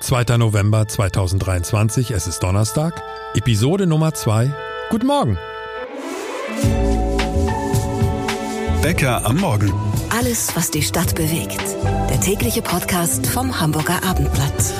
2. November 2023, es ist Donnerstag, Episode Nummer 2. Guten Morgen. Bäcker am Morgen. Alles, was die Stadt bewegt. Der tägliche Podcast vom Hamburger Abendblatt.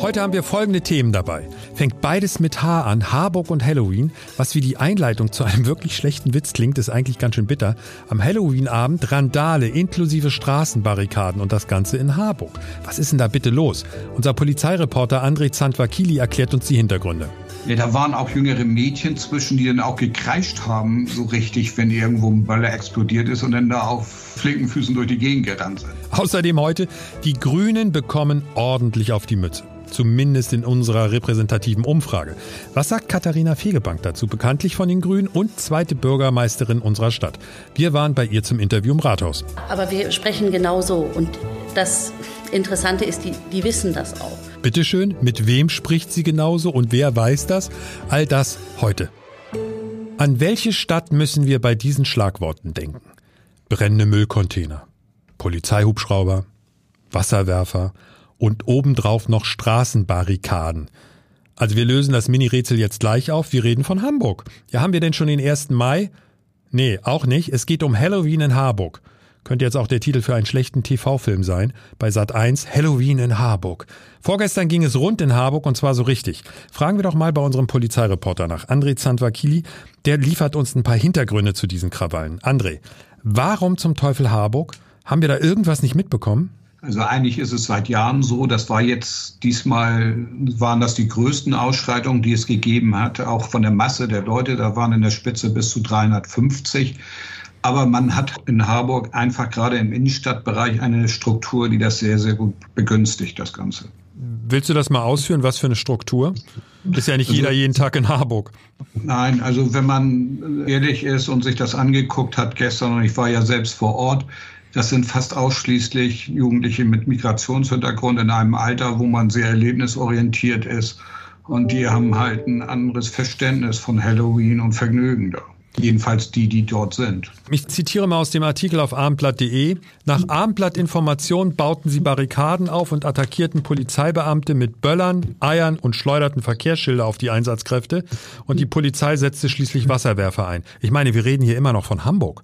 Heute haben wir folgende Themen dabei. Fängt beides mit H an, Harburg und Halloween. Was wie die Einleitung zu einem wirklich schlechten Witz klingt, ist eigentlich ganz schön bitter. Am Halloween-Abend Randale inklusive Straßenbarrikaden und das Ganze in Harburg. Was ist denn da bitte los? Unser Polizeireporter André Zandvakili erklärt uns die Hintergründe. Ja, da waren auch jüngere Mädchen zwischen, die dann auch gekreischt haben, so richtig, wenn irgendwo ein Böller explodiert ist und dann da auf flinken Füßen durch die Gegend gerannt sind. Außerdem heute, die Grünen bekommen ordentlich auf die Mütze. Zumindest in unserer repräsentativen Umfrage. Was sagt Katharina Fegebank dazu, bekanntlich von den Grünen und zweite Bürgermeisterin unserer Stadt? Wir waren bei ihr zum Interview im Rathaus. Aber wir sprechen genauso und das Interessante ist, die, die wissen das auch. Bitteschön, mit wem spricht sie genauso und wer weiß das? All das heute. An welche Stadt müssen wir bei diesen Schlagworten denken? Brennende Müllcontainer, Polizeihubschrauber, Wasserwerfer, und obendrauf noch Straßenbarrikaden. Also wir lösen das Mini-Rätsel jetzt gleich auf. Wir reden von Hamburg. Ja, haben wir denn schon den 1. Mai? Nee, auch nicht. Es geht um Halloween in Harburg. Könnte jetzt auch der Titel für einen schlechten TV-Film sein. Bei Sat 1 Halloween in Harburg. Vorgestern ging es rund in Harburg und zwar so richtig. Fragen wir doch mal bei unserem Polizeireporter nach. André Zandvakili, der liefert uns ein paar Hintergründe zu diesen Krawallen. André, warum zum Teufel Harburg? Haben wir da irgendwas nicht mitbekommen? Also eigentlich ist es seit Jahren so, das war jetzt diesmal, waren das die größten Ausschreitungen, die es gegeben hat, auch von der Masse der Leute, da waren in der Spitze bis zu 350. Aber man hat in Harburg einfach gerade im Innenstadtbereich eine Struktur, die das sehr, sehr gut begünstigt, das Ganze. Willst du das mal ausführen? Was für eine Struktur? Ist ja nicht also, jeder jeden Tag in Harburg. Nein, also wenn man ehrlich ist und sich das angeguckt hat gestern, und ich war ja selbst vor Ort, das sind fast ausschließlich Jugendliche mit Migrationshintergrund in einem Alter, wo man sehr erlebnisorientiert ist. Und die haben halt ein anderes Verständnis von Halloween und Vergnügen da. Jedenfalls die, die dort sind. Ich zitiere mal aus dem Artikel auf abendblatt.de. Nach Abendblatt-Informationen bauten sie Barrikaden auf und attackierten Polizeibeamte mit Böllern, Eiern und schleuderten Verkehrsschilder auf die Einsatzkräfte. Und die Polizei setzte schließlich Wasserwerfer ein. Ich meine, wir reden hier immer noch von Hamburg.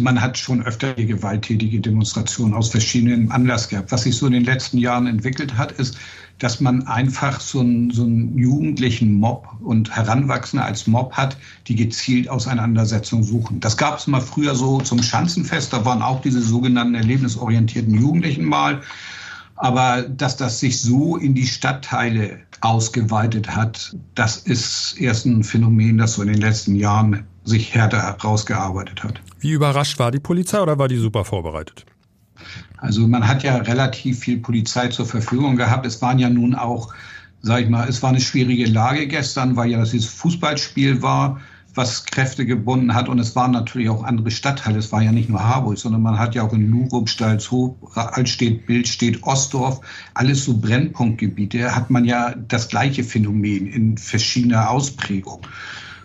Man hat schon öfter die gewalttätige Demonstrationen aus verschiedenen Anlass gehabt. Was sich so in den letzten Jahren entwickelt hat, ist, dass man einfach so einen, so einen jugendlichen Mob und Heranwachsende als Mob hat, die gezielt Auseinandersetzungen suchen. Das gab es mal früher so zum Schanzenfest, da waren auch diese sogenannten erlebnisorientierten Jugendlichen mal. Aber dass das sich so in die Stadtteile ausgeweitet hat, das ist erst ein Phänomen, das so in den letzten Jahren sich härter herausgearbeitet hat. Wie überrascht war die Polizei oder war die super vorbereitet? Also man hat ja relativ viel Polizei zur Verfügung gehabt. Es waren ja nun auch, sag ich mal, es war eine schwierige Lage gestern, weil ja das dieses Fußballspiel war, was Kräfte gebunden hat. Und es waren natürlich auch andere Stadtteile. Es war ja nicht nur Harburg, sondern man hat ja auch in Lurup, Stalzhof, Altstedt, Bildstedt, Ostdorf, alles so Brennpunktgebiete, hat man ja das gleiche Phänomen in verschiedener Ausprägung.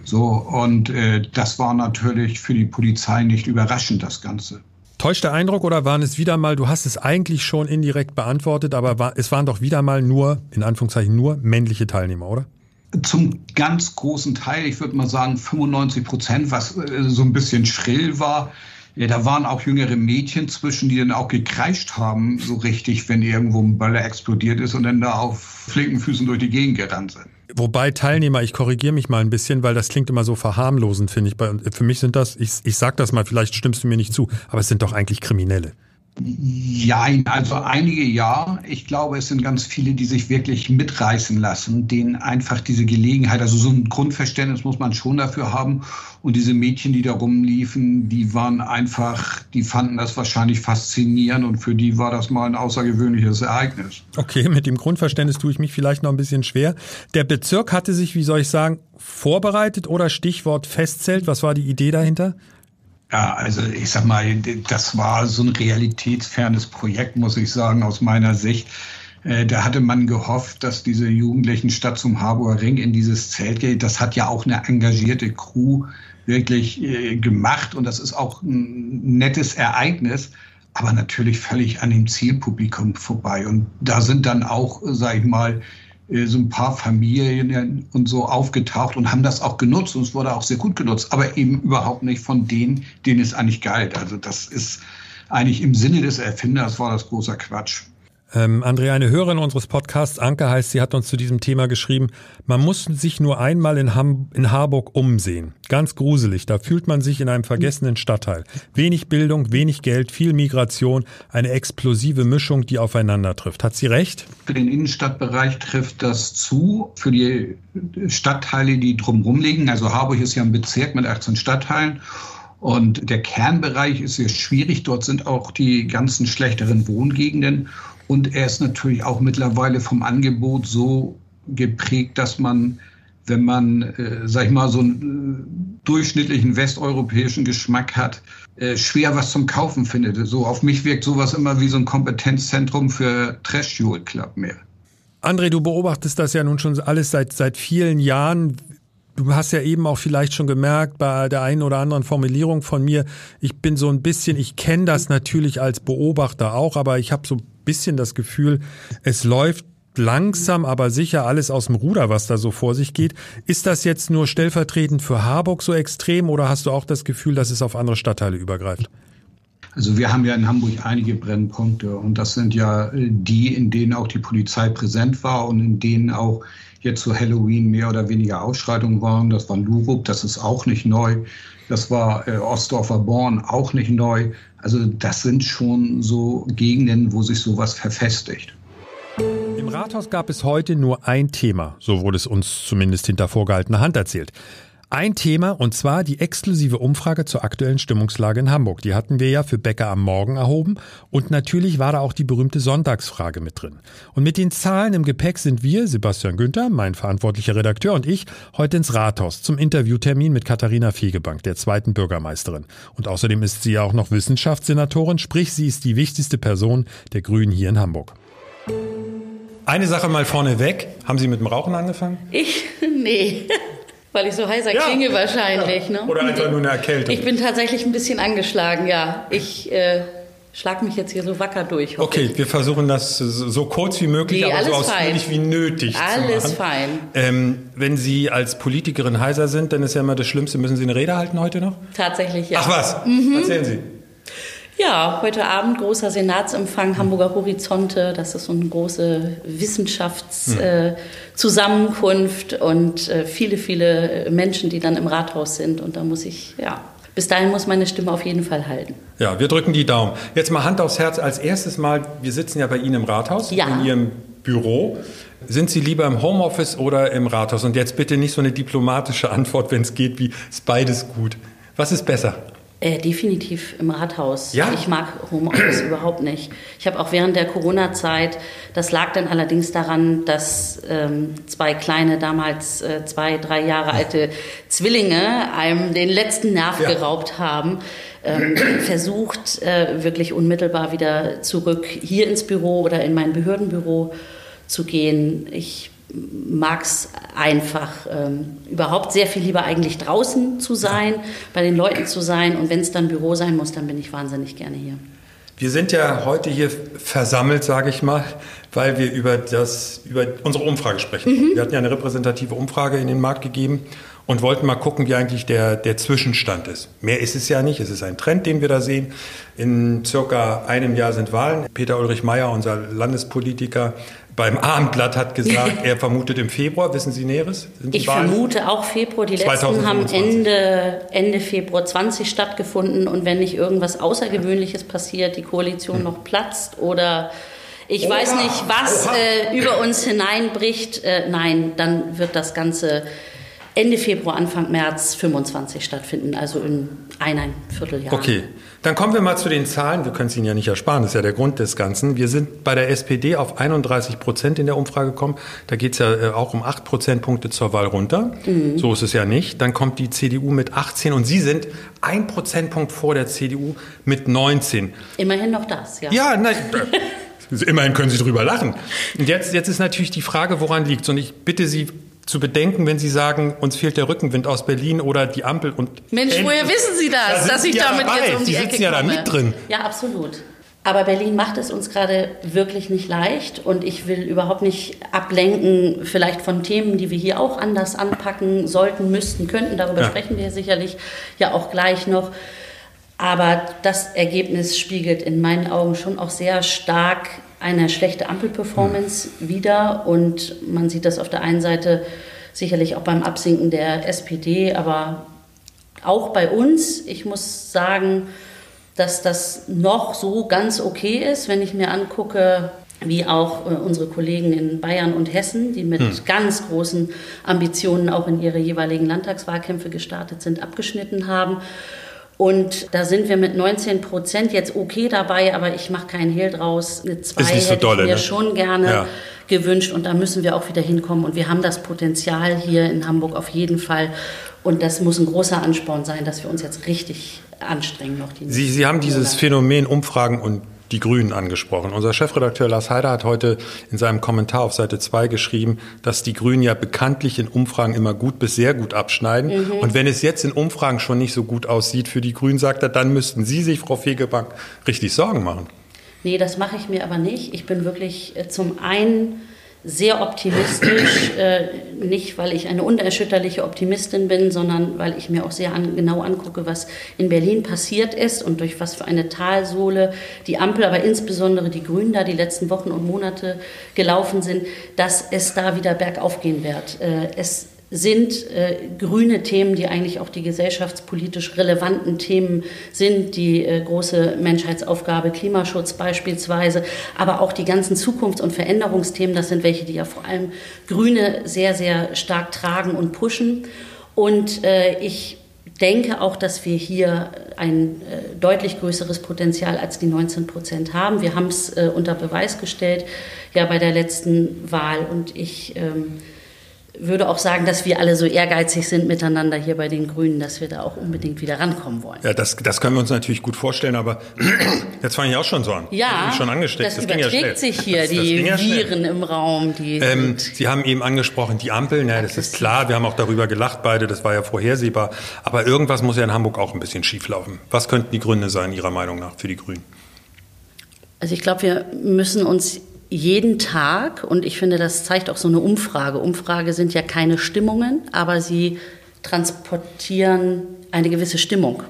So, und äh, das war natürlich für die Polizei nicht überraschend, das Ganze. Täuscht der Eindruck oder waren es wieder mal, du hast es eigentlich schon indirekt beantwortet, aber war, es waren doch wieder mal nur, in Anführungszeichen, nur männliche Teilnehmer, oder? Zum ganz großen Teil, ich würde mal sagen 95 Prozent, was äh, so ein bisschen schrill war. Ja, da waren auch jüngere Mädchen zwischen, die dann auch gekreischt haben, so richtig, wenn irgendwo ein Böller explodiert ist und dann da auf flinken Füßen durch die Gegend gerannt sind. Wobei Teilnehmer, ich korrigiere mich mal ein bisschen, weil das klingt immer so verharmlosend, finde ich. Für mich sind das, ich, ich sag das mal, vielleicht stimmst du mir nicht zu, aber es sind doch eigentlich Kriminelle. Ja, also einige ja. Ich glaube, es sind ganz viele, die sich wirklich mitreißen lassen, denen einfach diese Gelegenheit, also so ein Grundverständnis muss man schon dafür haben. Und diese Mädchen, die da rumliefen, die waren einfach, die fanden das wahrscheinlich faszinierend und für die war das mal ein außergewöhnliches Ereignis. Okay, mit dem Grundverständnis tue ich mich vielleicht noch ein bisschen schwer. Der Bezirk hatte sich, wie soll ich sagen, vorbereitet oder Stichwort Festzelt. Was war die Idee dahinter? Ja, also ich sag mal, das war so ein realitätsfernes Projekt, muss ich sagen, aus meiner Sicht. Äh, da hatte man gehofft, dass diese Jugendlichen statt zum Harburger Ring in dieses Zelt geht. Das hat ja auch eine engagierte Crew wirklich äh, gemacht und das ist auch ein nettes Ereignis. aber natürlich völlig an dem Zielpublikum vorbei. Und da sind dann auch, sage ich mal, so ein paar Familien und so aufgetaucht und haben das auch genutzt und es wurde auch sehr gut genutzt, aber eben überhaupt nicht von denen, denen es eigentlich galt. Also das ist eigentlich im Sinne des Erfinders war das großer Quatsch. Ähm, Andrea, eine Hörerin unseres Podcasts, Anke heißt, sie hat uns zu diesem Thema geschrieben, man muss sich nur einmal in, Ham in Harburg umsehen. Ganz gruselig, da fühlt man sich in einem vergessenen Stadtteil. Wenig Bildung, wenig Geld, viel Migration, eine explosive Mischung, die aufeinander trifft. Hat sie recht? Für den Innenstadtbereich trifft das zu. Für die Stadtteile, die drumherum liegen, also Harburg ist ja ein Bezirk mit 18 Stadtteilen. Und der Kernbereich ist sehr schwierig. Dort sind auch die ganzen schlechteren Wohngegenden. Und er ist natürlich auch mittlerweile vom Angebot so geprägt, dass man, wenn man, äh, sag ich mal, so einen äh, durchschnittlichen westeuropäischen Geschmack hat, äh, schwer was zum Kaufen findet. So auf mich wirkt sowas immer wie so ein Kompetenzzentrum für Trash Jewel Club mehr. André, du beobachtest das ja nun schon alles seit, seit vielen Jahren. Du hast ja eben auch vielleicht schon gemerkt bei der einen oder anderen Formulierung von mir, ich bin so ein bisschen, ich kenne das natürlich als Beobachter auch, aber ich habe so bisschen das Gefühl, es läuft langsam, aber sicher alles aus dem Ruder, was da so vor sich geht. Ist das jetzt nur stellvertretend für Harburg so extrem oder hast du auch das Gefühl, dass es auf andere Stadtteile übergreift? Also wir haben ja in Hamburg einige Brennpunkte und das sind ja die, in denen auch die Polizei präsent war und in denen auch jetzt zu Halloween mehr oder weniger Ausschreitungen waren. Das war Lurup, das ist auch nicht neu. Das war äh, Ostdorfer Born, auch nicht neu. Also das sind schon so Gegenden, wo sich sowas verfestigt. Im Rathaus gab es heute nur ein Thema, so wurde es uns zumindest hinter vorgehaltener Hand erzählt. Ein Thema und zwar die exklusive Umfrage zur aktuellen Stimmungslage in Hamburg. Die hatten wir ja für Bäcker am Morgen erhoben und natürlich war da auch die berühmte Sonntagsfrage mit drin. Und mit den Zahlen im Gepäck sind wir, Sebastian Günther, mein verantwortlicher Redakteur und ich, heute ins Rathaus zum Interviewtermin mit Katharina Fegebank, der zweiten Bürgermeisterin. Und außerdem ist sie ja auch noch Wissenschaftssenatorin, sprich sie ist die wichtigste Person der Grünen hier in Hamburg. Eine Sache mal vorneweg. Haben Sie mit dem Rauchen angefangen? Ich? Nee. Weil ich so heißer ja. klinge wahrscheinlich. Ja. Ne? Oder einfach nur eine Erkältung. Ich bin tatsächlich ein bisschen angeschlagen, ja. Ich äh, schlag mich jetzt hier so wacker durch. Okay, wir versuchen das so kurz wie möglich, nee, aber so ausführlich fein. wie nötig alles zu machen. fein. Ähm, wenn Sie als Politikerin heiser sind, dann ist ja immer das Schlimmste, müssen Sie eine Rede halten heute noch? Tatsächlich, ja. Ach was, mhm. erzählen Sie. Ja, heute Abend großer Senatsempfang Hamburger Horizonte. Das ist so eine große Wissenschaftszusammenkunft hm. äh, und äh, viele, viele Menschen, die dann im Rathaus sind. Und da muss ich, ja, bis dahin muss meine Stimme auf jeden Fall halten. Ja, wir drücken die Daumen. Jetzt mal Hand aufs Herz. Als erstes Mal, wir sitzen ja bei Ihnen im Rathaus, ja. in Ihrem Büro. Sind Sie lieber im Homeoffice oder im Rathaus? Und jetzt bitte nicht so eine diplomatische Antwort, wenn es geht, wie ist beides gut. Was ist besser? Äh, definitiv im Rathaus. Ja? Ich mag Homeoffice überhaupt nicht. Ich habe auch während der Corona-Zeit, das lag dann allerdings daran, dass ähm, zwei kleine, damals äh, zwei, drei Jahre alte Zwillinge einem den letzten Nerv ja. geraubt haben, ähm, versucht, äh, wirklich unmittelbar wieder zurück hier ins Büro oder in mein Behördenbüro zu gehen. Ich mag es einfach ähm, überhaupt sehr viel lieber eigentlich draußen zu sein, bei den Leuten zu sein. Und wenn es dann Büro sein muss, dann bin ich wahnsinnig gerne hier. Wir sind ja heute hier versammelt, sage ich mal, weil wir über, das, über unsere Umfrage sprechen. Mhm. Wir hatten ja eine repräsentative Umfrage in den Markt gegeben und wollten mal gucken, wie eigentlich der, der Zwischenstand ist. Mehr ist es ja nicht, es ist ein Trend, den wir da sehen. In circa einem Jahr sind Wahlen. Peter Ulrich Meyer, unser Landespolitiker, beim Abendblatt hat gesagt, er vermutet im Februar. Wissen Sie Näheres? Ich vermute auch Februar. Die letzten haben Ende, Ende Februar 20 stattgefunden. Und wenn nicht irgendwas Außergewöhnliches passiert, die Koalition hm. noch platzt oder ich Oha. weiß nicht, was äh, über uns hineinbricht, äh, nein, dann wird das Ganze Ende Februar, Anfang März 25 stattfinden, also in eineinhalb Vierteljahr. Okay, dann kommen wir mal zu den Zahlen. Wir können es Ihnen ja nicht ersparen, das ist ja der Grund des Ganzen. Wir sind bei der SPD auf 31 Prozent in der Umfrage gekommen. Da geht es ja äh, auch um 8 Prozentpunkte zur Wahl runter. Mhm. So ist es ja nicht. Dann kommt die CDU mit 18 und Sie sind ein Prozentpunkt vor der CDU mit 19. Immerhin noch das, ja. Ja, nein. Immerhin können Sie drüber lachen. Und jetzt, jetzt ist natürlich die Frage, woran liegt es? Und ich bitte Sie zu bedenken, wenn Sie sagen, uns fehlt der Rückenwind aus Berlin oder die Ampel und Mensch, woher wissen Sie das, da dass ich damit dabei. jetzt um die Sie Ecke sitzen ja da mit drin. Ja, absolut. Aber Berlin macht es uns gerade wirklich nicht leicht und ich will überhaupt nicht ablenken, vielleicht von Themen, die wir hier auch anders anpacken sollten, müssten, könnten. Darüber ja. sprechen wir sicherlich ja auch gleich noch. Aber das Ergebnis spiegelt in meinen Augen schon auch sehr stark eine schlechte Ampelperformance mhm. wider. Und man sieht das auf der einen Seite sicherlich auch beim Absinken der SPD, aber auch bei uns. Ich muss sagen, dass das noch so ganz okay ist, wenn ich mir angucke, wie auch äh, unsere Kollegen in Bayern und Hessen, die mit hm. ganz großen Ambitionen auch in ihre jeweiligen Landtagswahlkämpfe gestartet sind, abgeschnitten haben. Und da sind wir mit 19 Prozent jetzt okay dabei, aber ich mache keinen Hehl draus. Eine 2 hätte so dolle, ich mir ne? schon gerne ja. gewünscht und da müssen wir auch wieder hinkommen. Und wir haben das Potenzial hier in Hamburg auf jeden Fall. Und das muss ein großer Ansporn sein, dass wir uns jetzt richtig anstrengen. Noch die Sie, Sie haben dieses Phänomen Umfragen und die Grünen angesprochen. Unser Chefredakteur Lars Heider hat heute in seinem Kommentar auf Seite 2 geschrieben, dass die Grünen ja bekanntlich in Umfragen immer gut bis sehr gut abschneiden. Mhm. Und wenn es jetzt in Umfragen schon nicht so gut aussieht für die Grünen, sagt er, dann müssten Sie sich, Frau Fegebank, richtig Sorgen machen. Nee, das mache ich mir aber nicht. Ich bin wirklich äh, zum einen sehr optimistisch, äh, nicht weil ich eine unerschütterliche Optimistin bin, sondern weil ich mir auch sehr an, genau angucke, was in Berlin passiert ist und durch was für eine Talsohle die Ampel, aber insbesondere die Grünen da die letzten Wochen und Monate gelaufen sind, dass es da wieder bergauf gehen wird. Äh, es sind äh, grüne Themen, die eigentlich auch die gesellschaftspolitisch relevanten Themen sind, die äh, große Menschheitsaufgabe Klimaschutz beispielsweise, aber auch die ganzen Zukunfts- und Veränderungsthemen, das sind welche, die ja vor allem Grüne sehr, sehr stark tragen und pushen. Und äh, ich denke auch, dass wir hier ein äh, deutlich größeres Potenzial als die 19 Prozent haben. Wir haben es äh, unter Beweis gestellt, ja bei der letzten Wahl. Und ich ähm, würde auch sagen, dass wir alle so ehrgeizig sind miteinander hier bei den Grünen, dass wir da auch unbedingt wieder rankommen wollen. Ja, das, das können wir uns natürlich gut vorstellen, aber jetzt fange ich auch schon so an. Ja, schon angesteckt. das, das überträgt ja sich hier, das, die ja Viren im Raum. Die ähm, Sie haben eben angesprochen, die Ampeln, ja, das ist klar, wir haben auch darüber gelacht beide, das war ja vorhersehbar. Aber irgendwas muss ja in Hamburg auch ein bisschen schieflaufen. Was könnten die Gründe sein, Ihrer Meinung nach, für die Grünen? Also ich glaube, wir müssen uns jeden Tag, und ich finde, das zeigt auch so eine Umfrage. Umfrage sind ja keine Stimmungen, aber sie transportieren eine gewisse Stimmung.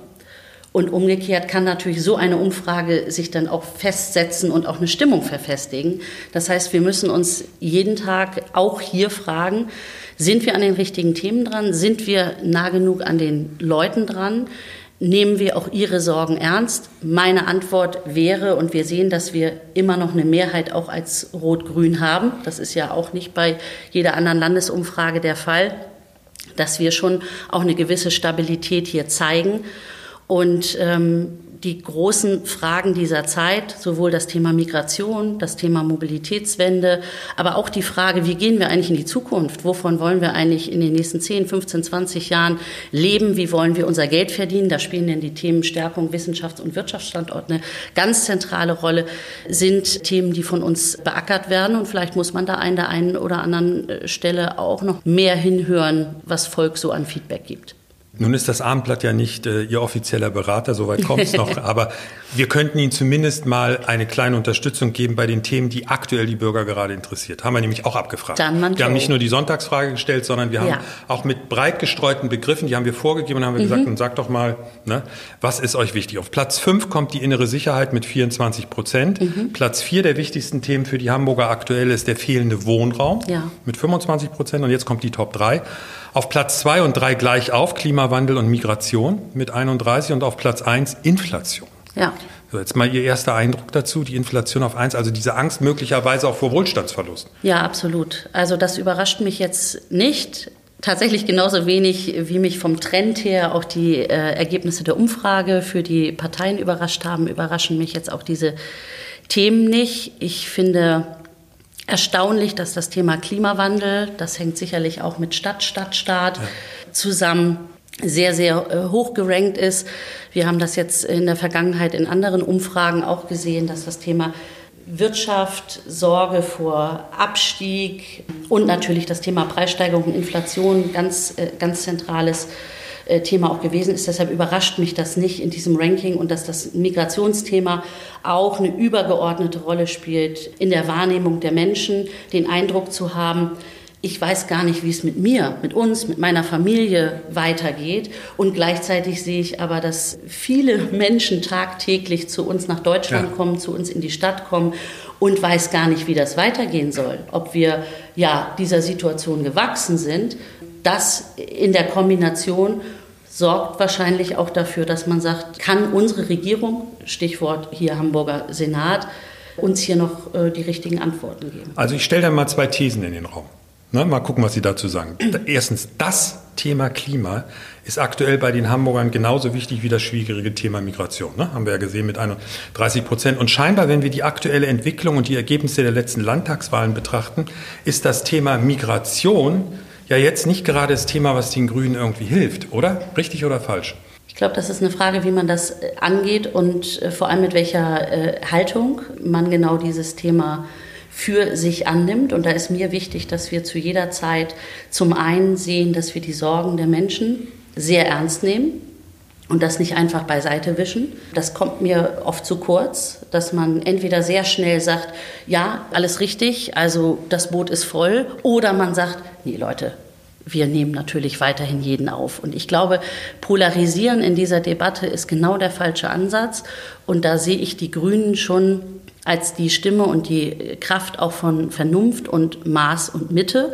Und umgekehrt kann natürlich so eine Umfrage sich dann auch festsetzen und auch eine Stimmung verfestigen. Das heißt, wir müssen uns jeden Tag auch hier fragen, sind wir an den richtigen Themen dran? Sind wir nah genug an den Leuten dran? Nehmen wir auch Ihre Sorgen ernst? Meine Antwort wäre, und wir sehen, dass wir immer noch eine Mehrheit auch als Rot-Grün haben, das ist ja auch nicht bei jeder anderen Landesumfrage der Fall, dass wir schon auch eine gewisse Stabilität hier zeigen. Und ähm, die großen Fragen dieser Zeit, sowohl das Thema Migration, das Thema Mobilitätswende, aber auch die Frage, wie gehen wir eigentlich in die Zukunft? Wovon wollen wir eigentlich in den nächsten 10, 15, 20 Jahren leben? Wie wollen wir unser Geld verdienen? Da spielen denn die Themen Stärkung Wissenschafts- und Wirtschaftsstandort eine ganz zentrale Rolle, sind Themen, die von uns beackert werden. Und vielleicht muss man da an der einen oder anderen äh, Stelle auch noch mehr hinhören, was Volk so an Feedback gibt. Nun ist das Abendblatt ja nicht äh, Ihr offizieller Berater, soweit kommt es noch, aber wir könnten Ihnen zumindest mal eine kleine Unterstützung geben bei den Themen, die aktuell die Bürger gerade interessiert. Haben wir nämlich auch abgefragt. Dann wir haben nicht nur die Sonntagsfrage gestellt, sondern wir haben ja. auch mit breit gestreuten Begriffen, die haben wir vorgegeben und haben wir mhm. gesagt, und sagt doch mal, ne, was ist euch wichtig? Auf Platz 5 kommt die innere Sicherheit mit 24 Prozent. Mhm. Platz 4 der wichtigsten Themen für die Hamburger aktuell ist der fehlende Wohnraum ja. mit 25 Prozent und jetzt kommt die Top 3. Auf Platz 2 und 3 gleich auf Klimawandel und Migration mit 31 und auf Platz 1 Inflation. Ja. So, jetzt mal Ihr erster Eindruck dazu, die Inflation auf 1, also diese Angst möglicherweise auch vor Wohlstandsverlust. Ja, absolut. Also das überrascht mich jetzt nicht. Tatsächlich genauso wenig, wie mich vom Trend her auch die äh, Ergebnisse der Umfrage für die Parteien überrascht haben, überraschen mich jetzt auch diese Themen nicht. Ich finde, erstaunlich, dass das Thema Klimawandel, das hängt sicherlich auch mit Stadt, Stadt, Staat ja. zusammen, sehr, sehr äh, hoch gerankt ist. Wir haben das jetzt in der Vergangenheit in anderen Umfragen auch gesehen, dass das Thema Wirtschaft, Sorge vor Abstieg und natürlich das Thema Preissteigerung und Inflation ganz, äh, ganz zentrales äh, Thema auch gewesen ist. Deshalb überrascht mich das nicht in diesem Ranking und dass das Migrationsthema auch eine übergeordnete Rolle spielt in der Wahrnehmung der Menschen, den Eindruck zu haben, ich weiß gar nicht, wie es mit mir, mit uns, mit meiner Familie weitergeht. Und gleichzeitig sehe ich aber, dass viele Menschen tagtäglich zu uns nach Deutschland ja. kommen, zu uns in die Stadt kommen und weiß gar nicht, wie das weitergehen soll. Ob wir ja dieser Situation gewachsen sind, das in der Kombination sorgt wahrscheinlich auch dafür, dass man sagt, kann unsere Regierung, Stichwort hier Hamburger Senat, uns hier noch äh, die richtigen Antworten geben. Also ich stelle da mal zwei Thesen in den Raum. Ne, mal gucken, was Sie dazu sagen. Erstens, das Thema Klima ist aktuell bei den Hamburgern genauso wichtig wie das schwierige Thema Migration. Ne? Haben wir ja gesehen mit 31 Prozent. Und scheinbar, wenn wir die aktuelle Entwicklung und die Ergebnisse der letzten Landtagswahlen betrachten, ist das Thema Migration ja jetzt nicht gerade das Thema, was den Grünen irgendwie hilft, oder? Richtig oder falsch? Ich glaube, das ist eine Frage, wie man das äh, angeht und äh, vor allem mit welcher äh, Haltung man genau dieses Thema für sich annimmt. Und da ist mir wichtig, dass wir zu jeder Zeit zum einen sehen, dass wir die Sorgen der Menschen sehr ernst nehmen und das nicht einfach beiseite wischen. Das kommt mir oft zu kurz, dass man entweder sehr schnell sagt, ja, alles richtig, also das Boot ist voll, oder man sagt, nee Leute, wir nehmen natürlich weiterhin jeden auf. Und ich glaube, polarisieren in dieser Debatte ist genau der falsche Ansatz. Und da sehe ich die Grünen schon als die Stimme und die Kraft auch von Vernunft und Maß und Mitte,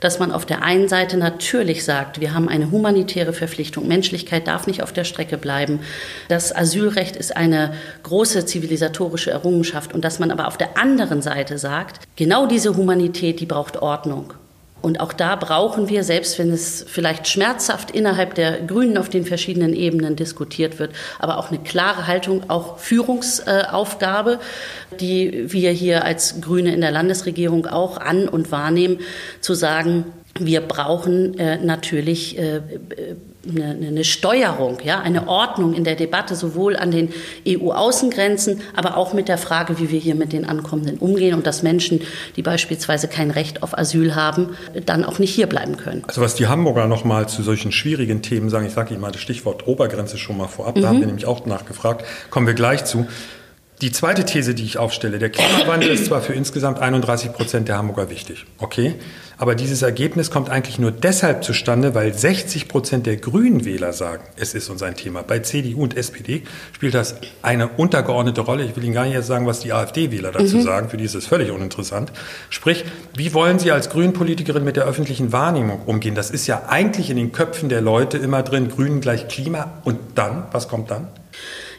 dass man auf der einen Seite natürlich sagt, wir haben eine humanitäre Verpflichtung, Menschlichkeit darf nicht auf der Strecke bleiben. Das Asylrecht ist eine große zivilisatorische Errungenschaft und dass man aber auf der anderen Seite sagt, genau diese Humanität, die braucht Ordnung. Und auch da brauchen wir, selbst wenn es vielleicht schmerzhaft innerhalb der Grünen auf den verschiedenen Ebenen diskutiert wird, aber auch eine klare Haltung, auch Führungsaufgabe, die wir hier als Grüne in der Landesregierung auch an und wahrnehmen, zu sagen, wir brauchen äh, natürlich äh, eine, eine Steuerung, ja, eine Ordnung in der Debatte, sowohl an den EU-Außengrenzen, aber auch mit der Frage, wie wir hier mit den Ankommenden umgehen und dass Menschen, die beispielsweise kein Recht auf Asyl haben, dann auch nicht hier bleiben können. Also was die Hamburger noch mal zu solchen schwierigen Themen sagen, ich sage Ihnen mal das Stichwort Obergrenze schon mal vorab, mhm. da haben wir nämlich auch nachgefragt, kommen wir gleich zu. Die zweite These, die ich aufstelle, der Klimawandel ist zwar für insgesamt 31 Prozent der Hamburger wichtig, okay, aber dieses Ergebnis kommt eigentlich nur deshalb zustande, weil 60 Prozent der Grünen Wähler sagen, es ist uns ein Thema. Bei CDU und SPD spielt das eine untergeordnete Rolle. Ich will Ihnen gar nicht jetzt sagen, was die AfD-Wähler dazu mhm. sagen, für die ist es völlig uninteressant. Sprich, wie wollen Sie als Grünpolitikerin mit der öffentlichen Wahrnehmung umgehen? Das ist ja eigentlich in den Köpfen der Leute immer drin, Grünen gleich Klima und dann, was kommt dann?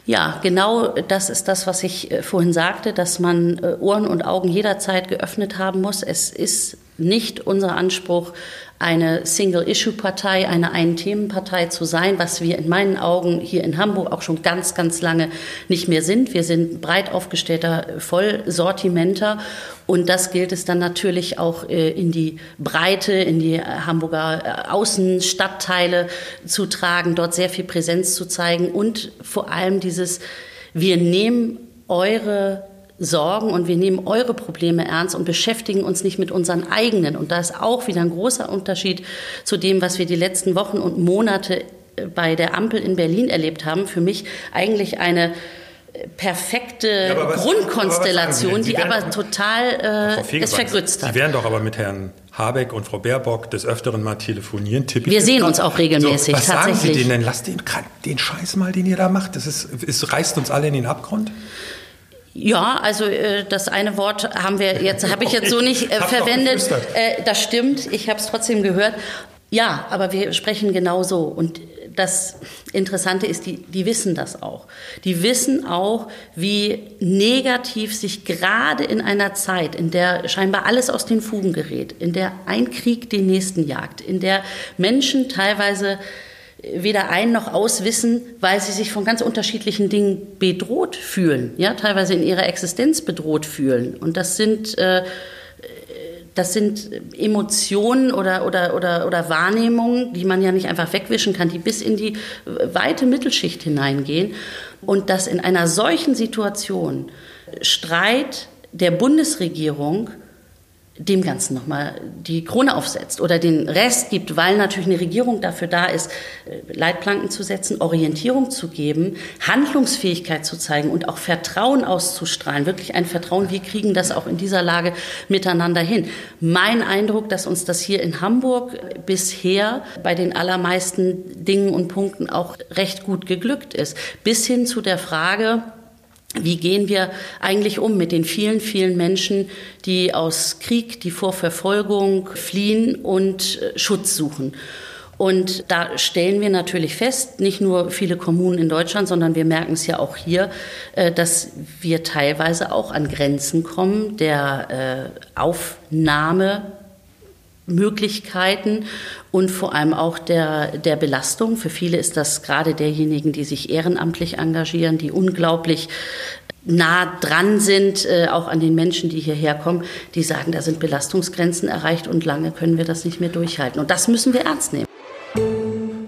Ja, genau das ist das, was ich äh, vorhin sagte, dass man äh, Ohren und Augen jederzeit geöffnet haben muss. Es ist nicht unser Anspruch, eine Single-Issue-Partei, eine Ein-Themen-Partei zu sein, was wir in meinen Augen hier in Hamburg auch schon ganz, ganz lange nicht mehr sind. Wir sind breit aufgestellter Vollsortimenter und das gilt es dann natürlich auch äh, in die Breite, in die Hamburger Außenstadtteile zu tragen, dort sehr viel Präsenz zu zeigen und vor allem dieses, wir nehmen eure Sorgen und wir nehmen eure Probleme ernst und beschäftigen uns nicht mit unseren eigenen. Und da ist auch wieder ein großer Unterschied zu dem, was wir die letzten Wochen und Monate äh, bei der Ampel in Berlin erlebt haben. Für mich eigentlich eine äh, perfekte ja, was, Grundkonstellation, aber die werden, aber total äh, es vergrützt hat. Sie werden doch aber mit Herrn Habeck und Frau Baerbock des Öfteren mal telefonieren. Wir sehen uns auch regelmäßig. So, was sagen Sie denen denn? Lasst den, den Scheiß mal, den ihr da macht. Das ist, es reißt uns alle in den Abgrund. Ja, also äh, das eine Wort haben wir jetzt, habe ich jetzt so nicht äh, verwendet. Äh, das stimmt, ich habe es trotzdem gehört. Ja, aber wir sprechen genau so. Und das Interessante ist, die, die wissen das auch. Die wissen auch, wie negativ sich gerade in einer Zeit, in der scheinbar alles aus den Fugen gerät, in der ein Krieg den nächsten jagt, in der Menschen teilweise weder ein noch auswissen, weil sie sich von ganz unterschiedlichen Dingen bedroht fühlen, ja, teilweise in ihrer Existenz bedroht fühlen. Und das sind, äh, das sind Emotionen oder, oder, oder, oder Wahrnehmungen, die man ja nicht einfach wegwischen kann, die bis in die weite Mittelschicht hineingehen. Und dass in einer solchen Situation Streit der Bundesregierung dem Ganzen nochmal die Krone aufsetzt oder den Rest gibt, weil natürlich eine Regierung dafür da ist, äh, Leitplanken zu setzen, Orientierung zu geben, Handlungsfähigkeit zu zeigen und auch Vertrauen auszustrahlen. Wirklich ein Vertrauen, wir kriegen das auch in dieser Lage miteinander hin. Mein Eindruck, dass uns das hier in Hamburg bisher bei den allermeisten Dingen und Punkten auch recht gut geglückt ist. Bis hin zu der Frage, wie gehen wir eigentlich um mit den vielen, vielen Menschen, die aus Krieg, die vor Verfolgung fliehen und äh, Schutz suchen? Und da stellen wir natürlich fest, nicht nur viele Kommunen in Deutschland, sondern wir merken es ja auch hier, äh, dass wir teilweise auch an Grenzen kommen der äh, Aufnahme Möglichkeiten und vor allem auch der, der Belastung. Für viele ist das gerade derjenigen, die sich ehrenamtlich engagieren, die unglaublich nah dran sind, äh, auch an den Menschen, die hierher kommen, die sagen, da sind Belastungsgrenzen erreicht und lange können wir das nicht mehr durchhalten. Und das müssen wir ernst nehmen.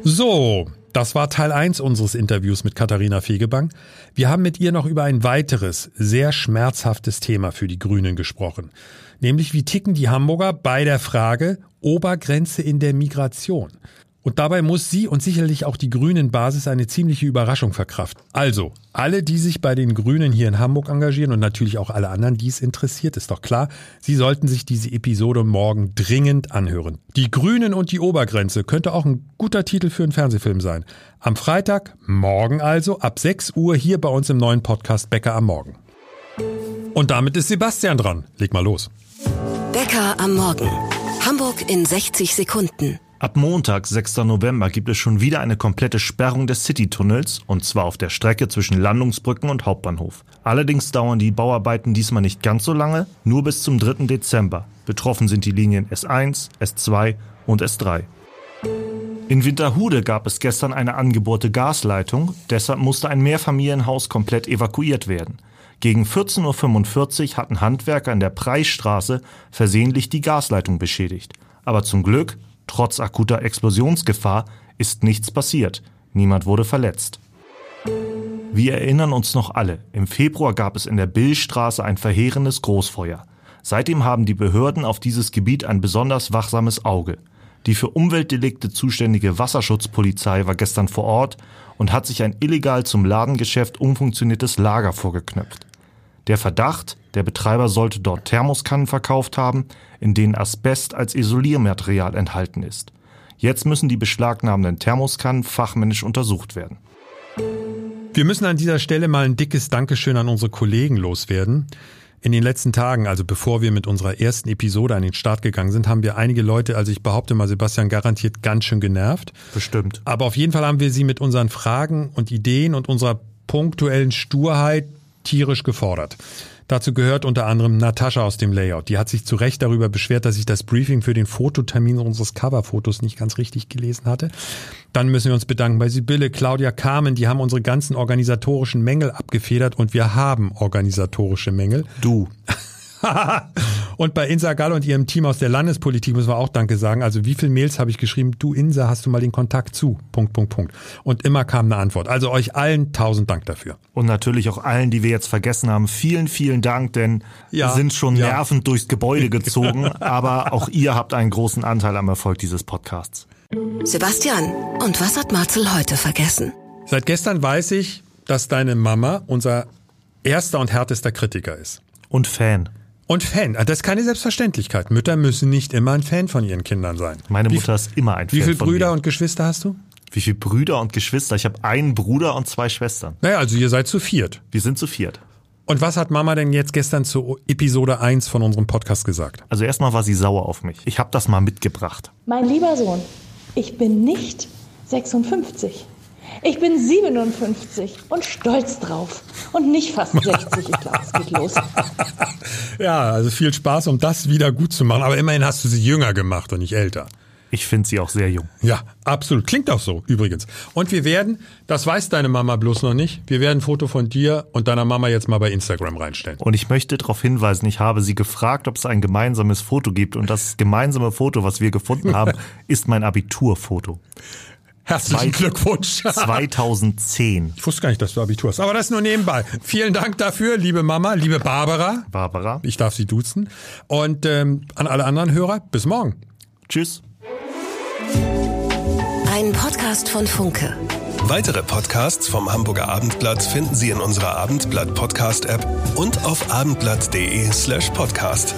So, das war Teil 1 unseres Interviews mit Katharina Fegebank. Wir haben mit ihr noch über ein weiteres, sehr schmerzhaftes Thema für die Grünen gesprochen. Nämlich, wie ticken die Hamburger bei der Frage Obergrenze in der Migration? Und dabei muss sie und sicherlich auch die Grünen Basis eine ziemliche Überraschung verkraften. Also, alle, die sich bei den Grünen hier in Hamburg engagieren und natürlich auch alle anderen, die es interessiert, ist doch klar, sie sollten sich diese Episode morgen dringend anhören. Die Grünen und die Obergrenze könnte auch ein guter Titel für einen Fernsehfilm sein. Am Freitag, morgen also, ab 6 Uhr hier bei uns im neuen Podcast Bäcker am Morgen. Und damit ist Sebastian dran. Leg mal los. Bäcker am Morgen. Hamburg in 60 Sekunden. Ab Montag, 6. November, gibt es schon wieder eine komplette Sperrung des Citytunnels, und zwar auf der Strecke zwischen Landungsbrücken und Hauptbahnhof. Allerdings dauern die Bauarbeiten diesmal nicht ganz so lange, nur bis zum 3. Dezember. Betroffen sind die Linien S1, S2 und S3. In Winterhude gab es gestern eine angebohrte Gasleitung, deshalb musste ein Mehrfamilienhaus komplett evakuiert werden. Gegen 14.45 Uhr hatten Handwerker in der Preisstraße versehentlich die Gasleitung beschädigt. Aber zum Glück Trotz akuter Explosionsgefahr ist nichts passiert. Niemand wurde verletzt. Wir erinnern uns noch alle, im Februar gab es in der Billstraße ein verheerendes Großfeuer. Seitdem haben die Behörden auf dieses Gebiet ein besonders wachsames Auge. Die für Umweltdelikte zuständige Wasserschutzpolizei war gestern vor Ort und hat sich ein illegal zum Ladengeschäft umfunktioniertes Lager vorgeknöpft. Der Verdacht, der Betreiber sollte dort Thermoskannen verkauft haben, in denen Asbest als Isoliermaterial enthalten ist. Jetzt müssen die beschlagnahmenden Thermoskannen fachmännisch untersucht werden. Wir müssen an dieser Stelle mal ein dickes Dankeschön an unsere Kollegen loswerden. In den letzten Tagen, also bevor wir mit unserer ersten Episode an den Start gegangen sind, haben wir einige Leute, also ich behaupte mal, Sebastian garantiert ganz schön genervt. Bestimmt. Aber auf jeden Fall haben wir sie mit unseren Fragen und Ideen und unserer punktuellen Sturheit tierisch gefordert. Dazu gehört unter anderem Natascha aus dem Layout. Die hat sich zu Recht darüber beschwert, dass ich das Briefing für den Fototermin unseres Coverfotos nicht ganz richtig gelesen hatte. Dann müssen wir uns bedanken bei Sibylle, Claudia, Carmen. Die haben unsere ganzen organisatorischen Mängel abgefedert und wir haben organisatorische Mängel. Du. und bei Insa Gall und ihrem Team aus der Landespolitik müssen wir auch Danke sagen. Also wie viele Mails habe ich geschrieben? Du Insa, hast du mal den Kontakt zu? Punkt, Punkt, Punkt. Und immer kam eine Antwort. Also euch allen tausend Dank dafür. Und natürlich auch allen, die wir jetzt vergessen haben. Vielen, vielen Dank, denn ja, sind schon ja. nervend durchs Gebäude gezogen. aber auch ihr habt einen großen Anteil am Erfolg dieses Podcasts. Sebastian, und was hat Marcel heute vergessen? Seit gestern weiß ich, dass deine Mama unser erster und härtester Kritiker ist. Und Fan. Und Fan, das ist keine Selbstverständlichkeit. Mütter müssen nicht immer ein Fan von ihren Kindern sein. Meine Mutter ist immer ein Fan. Wie viele Brüder mir. und Geschwister hast du? Wie viele Brüder und Geschwister? Ich habe einen Bruder und zwei Schwestern. Naja, also ihr seid zu viert. Wir sind zu viert. Und was hat Mama denn jetzt gestern zu Episode 1 von unserem Podcast gesagt? Also erstmal war sie sauer auf mich. Ich habe das mal mitgebracht. Mein lieber Sohn, ich bin nicht 56. Ich bin 57 und stolz drauf. Und nicht fast 60. Ich glaube, es geht los. Ja, also viel Spaß, um das wieder gut zu machen. Aber immerhin hast du sie jünger gemacht und nicht älter. Ich finde sie auch sehr jung. Ja, absolut. Klingt auch so, übrigens. Und wir werden, das weiß deine Mama bloß noch nicht, wir werden ein Foto von dir und deiner Mama jetzt mal bei Instagram reinstellen. Und ich möchte darauf hinweisen, ich habe sie gefragt, ob es ein gemeinsames Foto gibt. Und das gemeinsame Foto, was wir gefunden haben, ist mein Abiturfoto. Herzlichen Zwei- Glückwunsch. 2010. Ich wusste gar nicht, dass du Abitur hast. Aber das nur nebenbei. Vielen Dank dafür, liebe Mama, liebe Barbara. Barbara. Ich darf sie duzen. Und ähm, an alle anderen Hörer, bis morgen. Tschüss. Ein Podcast von Funke. Weitere Podcasts vom Hamburger Abendblatt finden Sie in unserer Abendblatt Podcast App und auf abendblatt.de slash podcast.